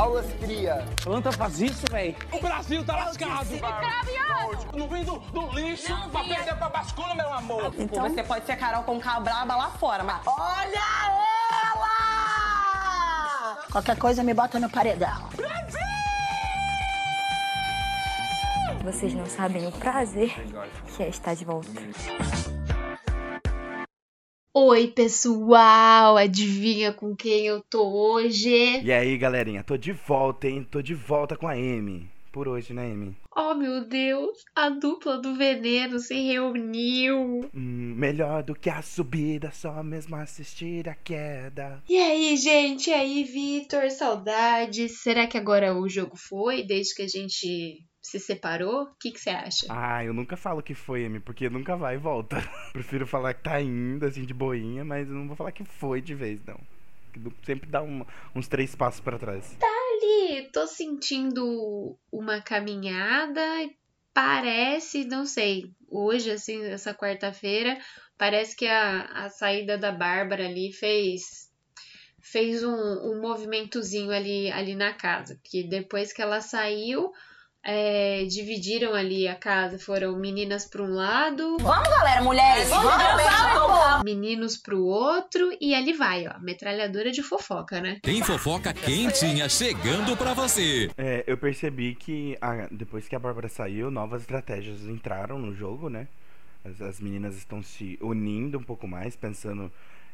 Aulas cria. Planta faz isso, velho. O Brasil tá lascado. Não vem do, do lixo Não pra perder pra bascula, meu amor. Então... Você pode ser Carol com braba lá fora, mas... Olha ela! Qualquer coisa me bota no paredão. Vocês não sabem o prazer que é estar de volta. Oi, pessoal! Adivinha com quem eu tô hoje? E aí, galerinha, tô de volta, hein? Tô de volta com a Amy. Por hoje, né, Amy? Oh, meu Deus! A dupla do veneno se reuniu! Hum, melhor do que a subida, só mesmo assistir a queda. E aí, gente? E aí, Vitor? Saudades! Será que agora o jogo foi, desde que a gente se separou? O que, que você acha? Ah, eu nunca falo que foi, Amy, porque nunca vai e volta. Prefiro falar que tá indo, assim, de boinha, mas eu não vou falar que foi de vez, não. Sempre dá um- uns três passos pra trás. ali, tô sentindo uma caminhada. Parece, não sei, hoje, assim, essa quarta-feira, parece que a, a saída da Bárbara ali fez fez um, um movimentozinho ali, ali na casa. Porque depois que ela saiu, é, dividiram ali a casa. Foram meninas para um lado, Vamos, galera, mulheres! Vamos, vamos! meninos pro outro, e ali vai, ó, metralhadora de fofoca, né? Tem fofoca quentinha chegando pra você. É, eu percebi que a- depois que a Bárbara saiu, novas estratégias entraram no jogo, né? As, as meninas estão se unindo um pouco mais, pensando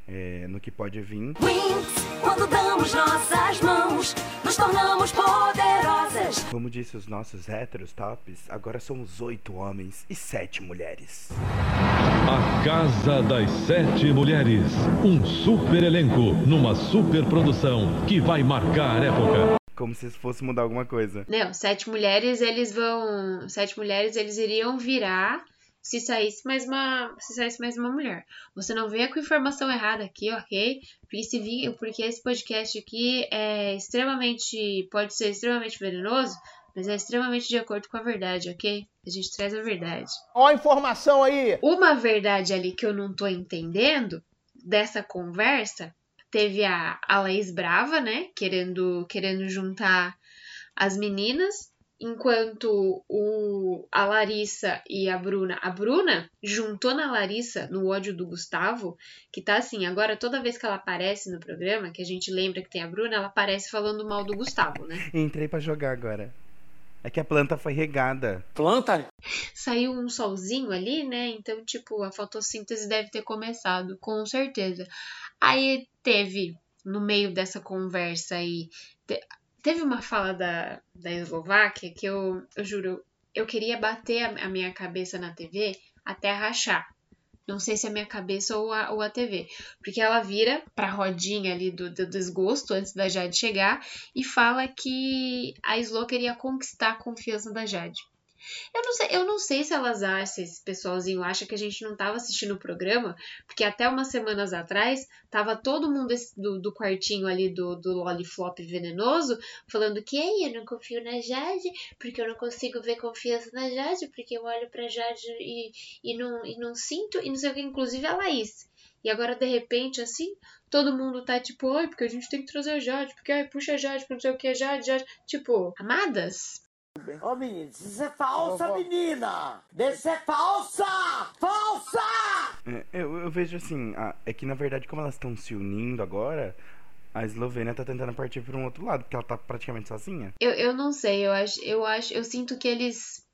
é, no que pode vir. Wings, quando damos nossas mãos, nos tornamos poderosas. Como disse os nossos héteros tops, agora somos oito homens e sete mulheres. A Casa das Sete Mulheres. Um super elenco numa super produção que vai marcar época. Como se isso fosse mudar alguma coisa. Não, sete mulheres, eles vão. Sete mulheres, eles iriam virar se saísse mais uma. Se saísse mais uma mulher. Você não venha com informação errada aqui, ok? Porque, se vir, porque esse podcast aqui é extremamente. pode ser extremamente venenoso, mas é extremamente de acordo com a verdade, ok? A gente traz a verdade. Ó a informação aí. Uma verdade ali que eu não tô entendendo dessa conversa, teve a, a Laís Brava, né? Querendo, querendo juntar as meninas, enquanto o, a Larissa e a Bruna. A Bruna juntou na Larissa no ódio do Gustavo, que tá assim, agora toda vez que ela aparece no programa, que a gente lembra que tem a Bruna, ela aparece falando mal do Gustavo, né? Entrei pra jogar agora. É que a planta foi regada. Planta? saiu um solzinho ali, né? Então, tipo, a fotossíntese deve ter começado, com certeza. Aí teve, no meio dessa conversa aí, teve uma fala da, da Eslováquia que eu, eu juro, eu queria bater a, minha cabeça na TV até rachar. Não sei se é a minha cabeça ou a, ou a TV. Porque ela vira pra rodinha ali do, do desgosto antes da Jade chegar e fala que a Slo queria conquistar a confiança da Jade. Eu não sei, eu não sei se elas acham, se esse pessoalzinho acha que a gente não tava assistindo o programa, porque até umas semanas atrás tava todo mundo do, do quartinho ali do, do Loliflop venenoso falando que "Ei, eu não confio na Jade, porque eu não consigo ver confiança na Jade, porque eu olho pra Jade e, e, não, e não sinto, e não sei o que, inclusive a Laís. E agora, de repente, assim, todo mundo tá tipo, ai, porque a gente tem que trazer a Jade, porque ai, puxa a Jade, porque não sei o que, Jade, Jade. Tipo, amadas, Ô, menina, isso é falsa, menina! Isso é falsa! Falsa! É, eu, eu vejo assim, a- é que na verdade, como elas estão se unindo agora, a Eslovênia tá tentando partir por um outro lado, porque ela tá praticamente sozinha. Eu, eu não sei, eu acho, eu acho, eu sinto que eles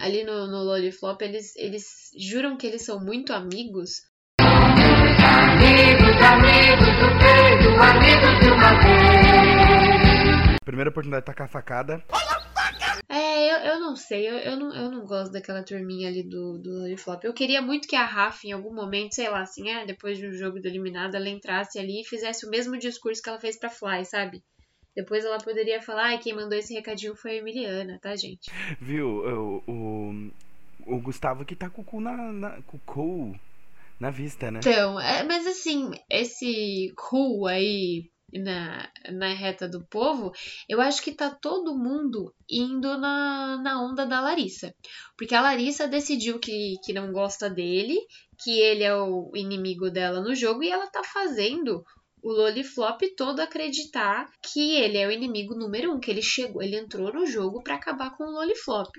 ali no, no Loliflop, eles, eles juram que eles são muito amigos. Primeira oportunidade de tacar a facada. É, eu, eu não sei, eu, eu, não, eu não gosto daquela turminha ali do, do Loliflop. Eu queria muito que a Rafa, em algum momento, sei lá, assim, é, depois de um jogo do eliminado, ela entrasse ali e fizesse o mesmo discurso que ela fez pra Fly, sabe? Depois ela poderia falar, ai, quem mandou esse recadinho foi a Emiliana, tá, gente? Viu? O, o, o Gustavo que tá com o cu na, na, com o cu na vista, né? Então, é, mas assim, esse cool aí na, na reta do povo, eu acho que tá todo mundo indo na, na onda da Larissa. Porque a Larissa decidiu que, que não gosta dele, que ele é o inimigo dela no jogo, e ela tá fazendo o Loliflop todo acreditar que ele é o inimigo número um, que ele chegou, ele entrou no jogo para acabar com o Loliflop.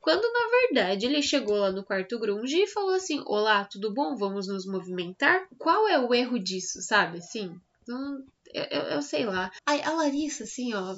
Quando na verdade ele chegou lá no quarto grunge e falou assim: Olá, tudo bom? Vamos nos movimentar? Qual é o erro disso, sabe? Assim, não, eu, eu, eu sei lá. A Larissa, assim, ó,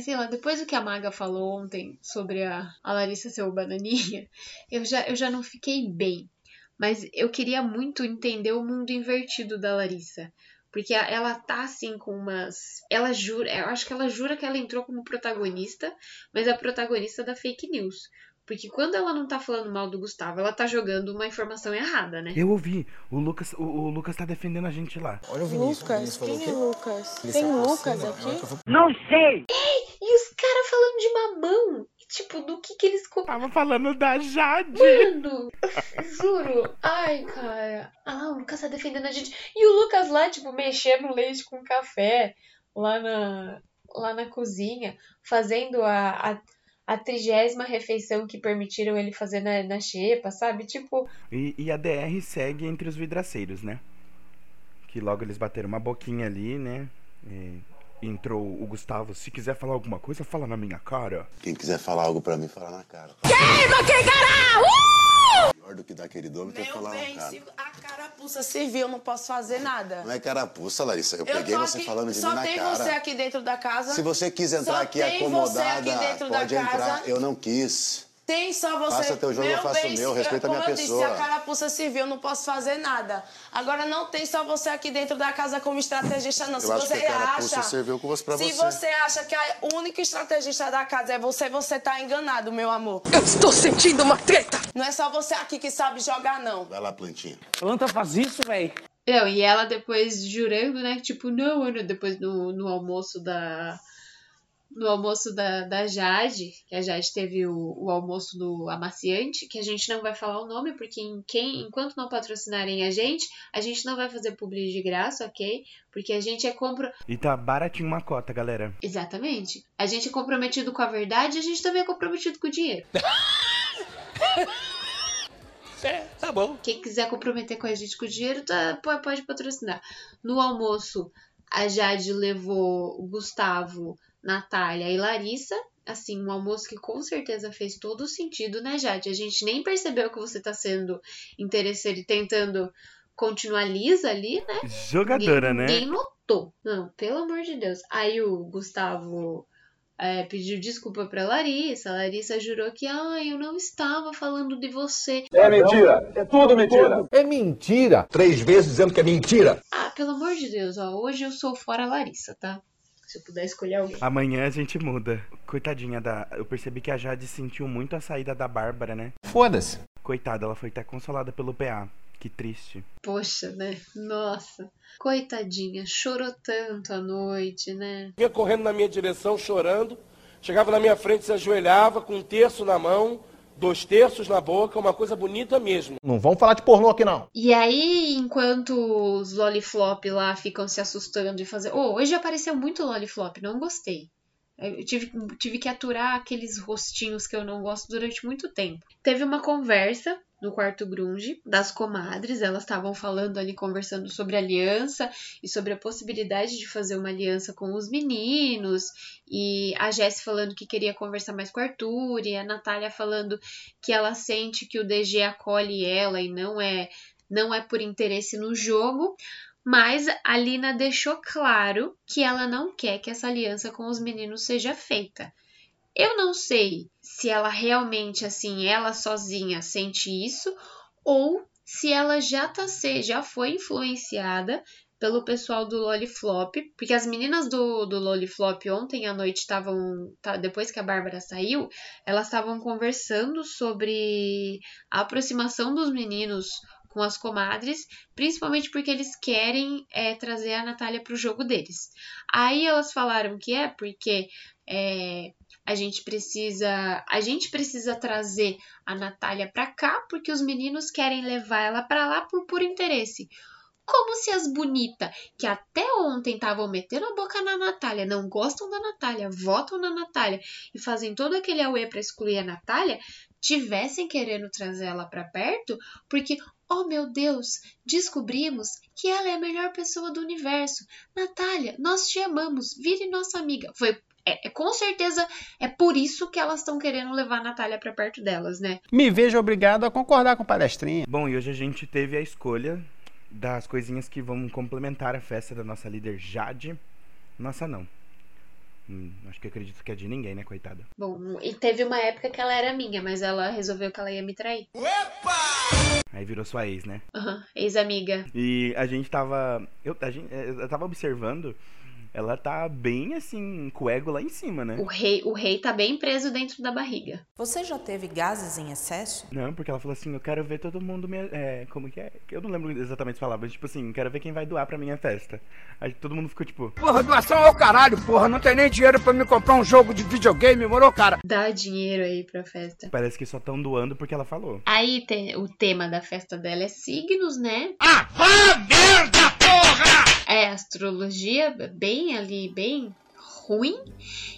sei lá, depois do que a Maga falou ontem sobre a, a Larissa ser o bananinha, eu já, eu já não fiquei bem. Mas eu queria muito entender o mundo invertido da Larissa. Porque ela tá assim com umas. Ela jura. Eu acho que ela jura que ela entrou como protagonista, mas é a protagonista da fake news. Porque quando ela não tá falando mal do Gustavo, ela tá jogando uma informação errada, né? Eu ouvi. O Lucas, o, o Lucas tá defendendo a gente lá. Olha o Vinícius. Lucas, o Vinícius quem é Lucas? Tem Lucas aqui? Não sei! Ei, e os caras falando de mamão. Tipo, do que que eles... Tava falando da Jade. Mano, juro. Ai, cara. Ah, o Lucas tá defendendo a gente. E o Lucas lá, tipo, mexendo leite com café. Lá na, lá na cozinha. Fazendo a, a a trigésima refeição que permitiram ele fazer na, na xepa, sabe? Tipo. E, e, a DR segue entre os vidraceiros, né? Que logo eles bateram uma boquinha ali, né? E entrou o Gustavo. Se quiser falar alguma coisa, fala na minha cara. Quem quiser falar algo pra mim, fala na cara. Queima quem cara! Uh! Do que dar aquele dom, tem que falar bem, cara. Se a carapuça serviu, eu não posso fazer nada. Não é carapuça, Larissa. Eu, eu peguei você aqui, falando de mim na cara. Só tem você aqui dentro da casa. Se você quis entrar aqui acomodada, aqui pode entrar. Eu não quis. Tem só você. Faça teu jogo, meu eu faço bem, o meu, respeita a minha eu pessoa. Disse, se a carapuça serviu, eu não posso fazer nada. Agora não tem só você aqui dentro da casa como estrategista, não. Eu se acho você que a carapuça acha, serviu com você pra se você. você acha que a única estrategista da casa é você, você tá enganado, meu amor. Eu estou sentindo uma treta! Não é só você aqui que sabe jogar, não. Vai lá, plantinha. Planta faz isso, véi. Não, e ela depois jurando, né? Tipo, não, Ana, depois no, no almoço da. No almoço da, da Jade, que a Jade teve o, o almoço do amaciante, que a gente não vai falar o nome, porque em quem, enquanto não patrocinarem a gente, a gente não vai fazer publi de graça, ok? Porque a gente é compro... E tá baratinho uma cota, galera. Exatamente. A gente é comprometido com a verdade e a gente também é comprometido com o dinheiro. É, tá bom. Quem quiser comprometer com a gente com o dinheiro, tá, pode patrocinar. No almoço, a Jade levou o Gustavo, Natália e Larissa. Assim, um almoço que com certeza fez todo sentido, né, Jade? A gente nem percebeu que você tá sendo interesseira e tentando continuar lisa ali, né? Jogadora, ninguém, né? Ninguém notou. Não, pelo amor de Deus. Aí o Gustavo é, pediu desculpa pra Larissa. A Larissa jurou que, ah, eu não estava falando de você. É mentira. É tudo mentira. É mentira. Três vezes dizendo que é mentira. Ah, pelo amor de Deus, ó. Hoje eu sou fora Larissa, tá? Se eu puder escolher alguém. Amanhã a gente muda. Coitadinha da. Eu percebi que a Jade sentiu muito a saída da Bárbara, né? Foda-se. Coitada, ela foi até consolada pelo PA. Que triste. Poxa, né? Nossa. Coitadinha, chorou tanto à noite, né? Vinha correndo na minha direção, chorando. Chegava na minha frente, se ajoelhava com um terço na mão, dois terços na boca, uma coisa bonita mesmo. Não vamos falar de pornô aqui, não. E aí, enquanto os loliflop lá ficam se assustando e fazendo. Oh, hoje apareceu muito loliflop, não gostei. Eu tive, tive que aturar aqueles rostinhos que eu não gosto durante muito tempo. Teve uma conversa no quarto grunge das comadres, elas estavam falando ali, conversando sobre aliança e sobre a possibilidade de fazer uma aliança com os meninos, e a Jess falando que queria conversar mais com o Arthur, e a Natália falando que ela sente que o DG acolhe ela e não é não é por interesse no jogo, mas a Lina deixou claro que ela não quer que essa aliança com os meninos seja feita. Eu não sei se ela realmente, assim, ela sozinha sente isso, ou se ela já tá já foi influenciada pelo pessoal do Loliflop, porque as meninas do, do Loliflop ontem à noite estavam, tá, depois que a Bárbara saiu, elas estavam conversando sobre a aproximação dos meninos com as comadres, principalmente porque eles querem é, trazer a Natália para o jogo deles. Aí elas falaram que é porque é, a gente precisa a gente precisa trazer a Natália para cá porque os meninos querem levar ela para lá por puro interesse. Como se as bonitas que até ontem estavam metendo a boca na Natália, não gostam da Natália, votam na Natália e fazem todo aquele auê para excluir a Natália, tivessem querendo trazer ela para perto, porque, oh meu Deus, descobrimos que ela é a melhor pessoa do universo. Natália, nós te amamos, vire nossa amiga. Foi é, é, com certeza é por isso que elas estão querendo levar a Natália para perto delas, né? Me vejo obrigado a concordar com o palestrinha. Bom, e hoje a gente teve a escolha das coisinhas que vão complementar a festa da nossa líder Jade. Nossa, não. Hum, acho que acredito que é de ninguém, né, coitada? Bom, e teve uma época que ela era minha, mas ela resolveu que ela ia me trair. Opa! Aí virou sua ex, né? Aham, uhum, ex-amiga. E a gente tava. Eu, a gente, eu tava observando ela tá bem assim, com o ego lá em cima, né? O rei, o rei tá bem preso dentro da barriga. Você já teve gases em excesso? Não, porque ela falou assim: eu quero ver todo mundo. Me, é, como que é? Eu não lembro exatamente as palavras, mas tipo assim, quero ver quem vai doar pra minha festa. Aí todo mundo ficou tipo: Porra, doação ao caralho, porra, não tem nem dinheiro pra me comprar um jogo de videogame, morou, cara? Dá dinheiro aí pra festa. Parece que só tão doando porque ela falou. Aí tem, o tema da festa dela é signos, né? Ah, ah merda, porra! É astrologia, bem ali, bem ruim.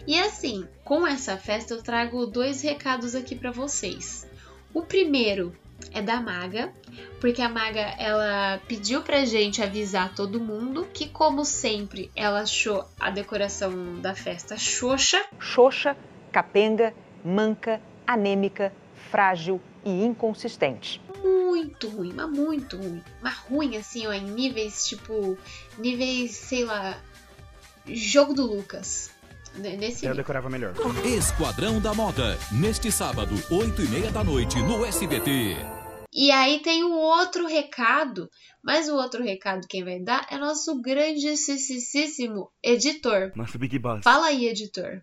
E assim, com essa festa eu trago dois recados aqui para vocês. O primeiro é da Maga, porque a Maga ela pediu pra gente avisar todo mundo que, como sempre, ela achou a decoração da festa xoxa. Xoxa, capenga, manca, anêmica, frágil e inconsistente muito ruim, mas muito ruim. Mas ruim, assim, ó, em níveis tipo. Níveis, sei lá. Jogo do Lucas. Nesse Eu decorava melhor. Esquadrão da Moda, neste sábado, 8 e meia da noite, no SBT. E aí tem um outro recado, mas o outro recado quem vai dar é nosso grandíssimo editor. Nosso Big Boss. Fala aí, editor.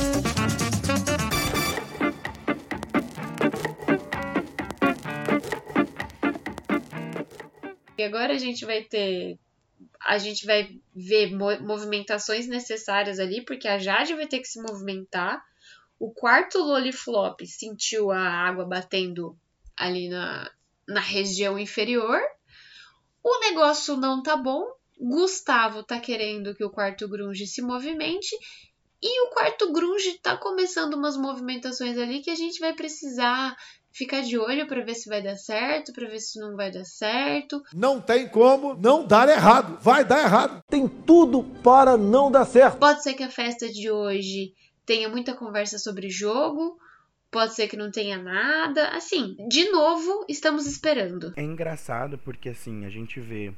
E agora a gente vai ter. A gente vai ver movimentações necessárias ali, porque a Jade vai ter que se movimentar. O quarto Loliflop sentiu a água batendo ali na, na região inferior. O negócio não tá bom. Gustavo tá querendo que o quarto grunge se movimente. E o quarto grunge tá começando umas movimentações ali que a gente vai precisar ficar de olho para ver se vai dar certo, para ver se não vai dar certo. Não tem como não dar errado. Vai dar errado. Tem tudo para não dar certo. Pode ser que a festa de hoje tenha muita conversa sobre jogo. Pode ser que não tenha nada. Assim, de novo, estamos esperando. É engraçado porque assim, a gente vê.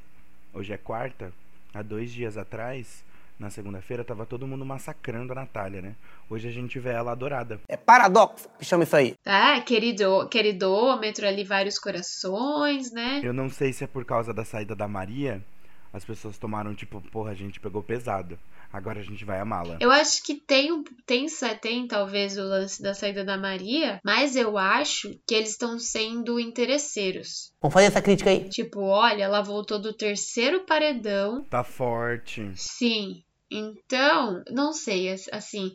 Hoje é quarta. Há dois dias atrás, na segunda-feira, tava todo mundo massacrando a Natália, né? Hoje a gente vê ela adorada. É paradoxo que chama isso aí. Ah, querido, queridômetro ali, vários corações, né? Eu não sei se é por causa da saída da Maria, as pessoas tomaram, tipo, porra, a gente pegou pesado. Agora a gente vai amá-la. Eu acho que tem, tem, tem talvez o lance da saída da Maria, mas eu acho que eles estão sendo interesseiros. Vamos fazer essa crítica aí. Tipo, olha, ela voltou do terceiro paredão. Tá forte. Sim. Então, não sei, assim,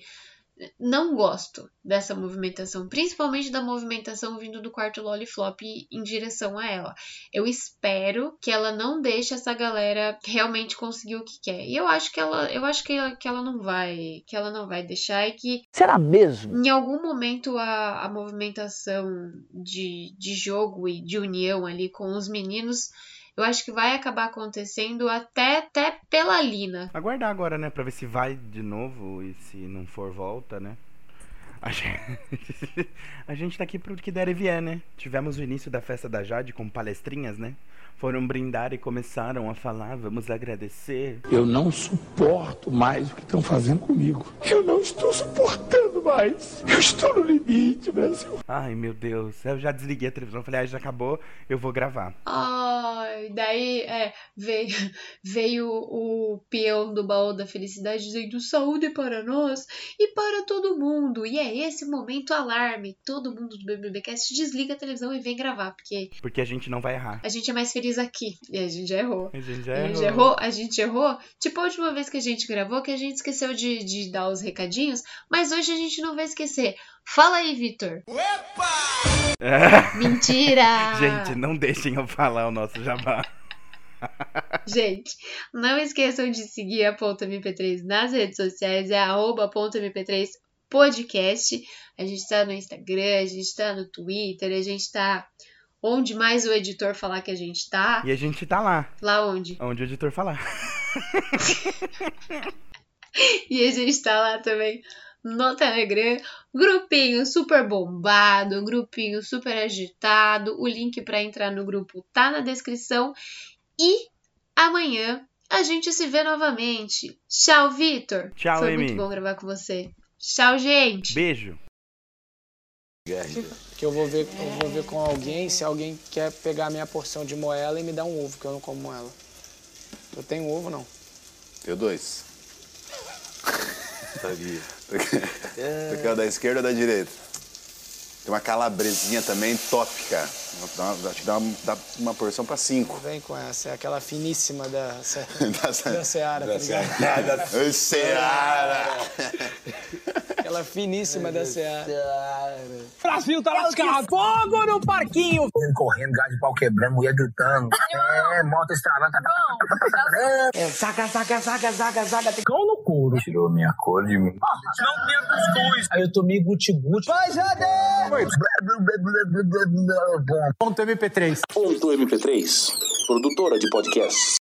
não gosto dessa movimentação, principalmente da movimentação vindo do quarto Lolliflop em direção a ela. Eu espero que ela não deixe essa galera realmente conseguir o que quer. E eu acho que ela, eu acho que ela, que ela não vai, que ela não vai deixar e que Será mesmo? Em algum momento a, a movimentação de, de jogo e de união ali com os meninos eu acho que vai acabar acontecendo até, até pela Lina. Aguardar agora, né? Pra ver se vai de novo e se não for volta, né? A gente, a gente tá aqui pro que der e vier, né? Tivemos o início da festa da Jade com palestrinhas, né? Foram brindar e começaram a falar, vamos agradecer. Eu não suporto mais o que estão fazendo comigo. Eu não estou suportando mais. Eu estou no limite, Brasil. Ai, meu Deus. Eu já desliguei a televisão, falei, ah, já acabou, eu vou gravar. Ai, daí é, veio, veio o peão do baú da felicidade dizendo saúde para nós e para todo mundo. E é esse momento alarme. Todo mundo do BBBcast desliga a televisão e vem gravar, porque Porque a gente não vai errar. a gente é mais feliz aqui. E a gente já errou. A gente já A gente errou. errou, a gente errou. Tipo a última vez que a gente gravou, que a gente esqueceu de, de dar os recadinhos, mas hoje a gente não vai esquecer. Fala aí, Vitor. Mentira! gente, não deixem eu falar o nosso jabá. Gente, não esqueçam de seguir a Ponto MP3 nas redes sociais, é arroba Ponto MP3 podcast. A gente tá no Instagram, a gente tá no Twitter, a gente tá onde mais o editor falar que a gente tá. E a gente tá lá. Lá onde? Onde o editor falar. E a gente tá lá também no Telegram, grupinho super bombado, grupinho super agitado. O link para entrar no grupo tá na descrição. E amanhã a gente se vê novamente. Tchau, Vitor. Tchau, Foi Amy. muito bom gravar com você. Tchau, gente. Beijo. Que eu vou ver, eu vou ver com alguém se alguém quer pegar a minha porção de moela e me dar um ovo, que eu não como moela. Eu tenho ovo, não. Eu dois. Sabia. Tu quer o da esquerda ou da direita? Tem uma calabresinha também top, cara. Dá que dá uma, dá uma porção pra cinco. Vem com essa, é aquela finíssima da, Da- da Seara, tá da ligado? Seara. Ô, Seara. Aquela finíssima da Seara. Brasil tá lascado. Fogo no parquinho. Correndo, gás de pau quebrando, mulher gritando. É, moto estralando. É, saca, saca, saca, saca, saca. Tem cão no couro. Tirou minha cor de mim. Não tinha cuscuz. Aí eu tomei guti-guti. Vai, Jade! Ponto MP3. Ponto MP3, produtora de podcasts.